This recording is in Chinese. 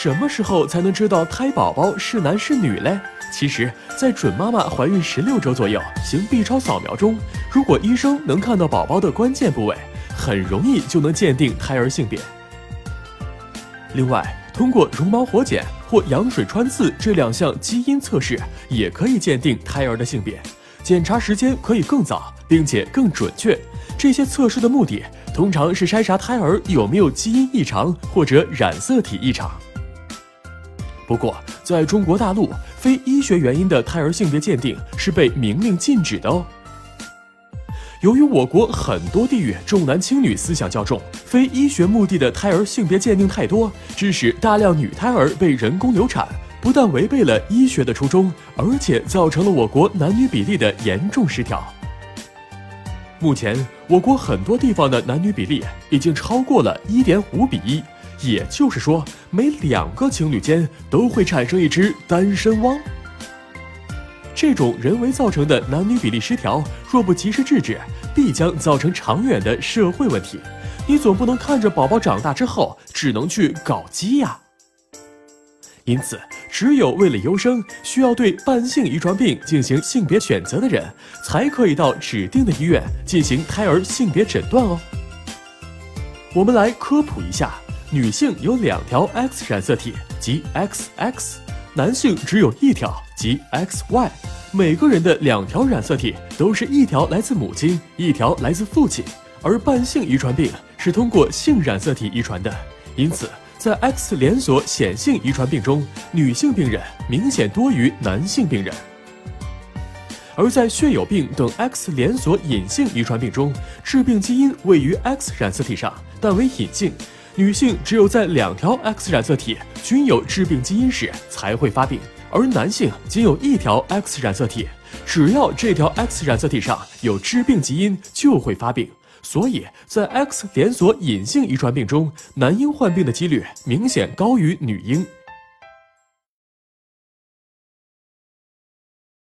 什么时候才能知道胎宝宝是男是女嘞？其实，在准妈妈怀孕十六周左右行 B 超扫描中，如果医生能看到宝宝的关键部位，很容易就能鉴定胎儿性别。另外，通过绒毛活检或羊水穿刺这两项基因测试，也可以鉴定胎儿的性别，检查时间可以更早，并且更准确。这些测试的目的，通常是筛查胎儿有没有基因异常或者染色体异常。不过，在中国大陆，非医学原因的胎儿性别鉴定是被明令禁止的哦。由于我国很多地域重男轻女思想较重，非医学目的的胎儿性别鉴定太多，致使大量女胎儿被人工流产，不但违背了医学的初衷，而且造成了我国男女比例的严重失调。目前，我国很多地方的男女比例已经超过了一点五比一。也就是说，每两个情侣间都会产生一只单身汪。这种人为造成的男女比例失调，若不及时制止，必将造成长远的社会问题。你总不能看着宝宝长大之后，只能去搞基呀。因此，只有为了优生，需要对伴性遗传病进行性别选择的人，才可以到指定的医院进行胎儿性别诊断哦。我们来科普一下。女性有两条 X 染色体，即 XX；男性只有一条，即 XY。每个人的两条染色体都是一条来自母亲，一条来自父亲。而伴性遗传病是通过性染色体遗传的，因此在 X 连锁显性遗传病中，女性病人明显多于男性病人。而在血友病等 X 连锁隐性遗传病中，致病基因位于 X 染色体上，但为隐性。女性只有在两条 X 染色体均有致病基因时才会发病，而男性仅有一条 X 染色体，只要这条 X 染色体上有致病基因就会发病。所以在 X 连锁隐性遗传病中，男婴患病的几率明显高于女婴。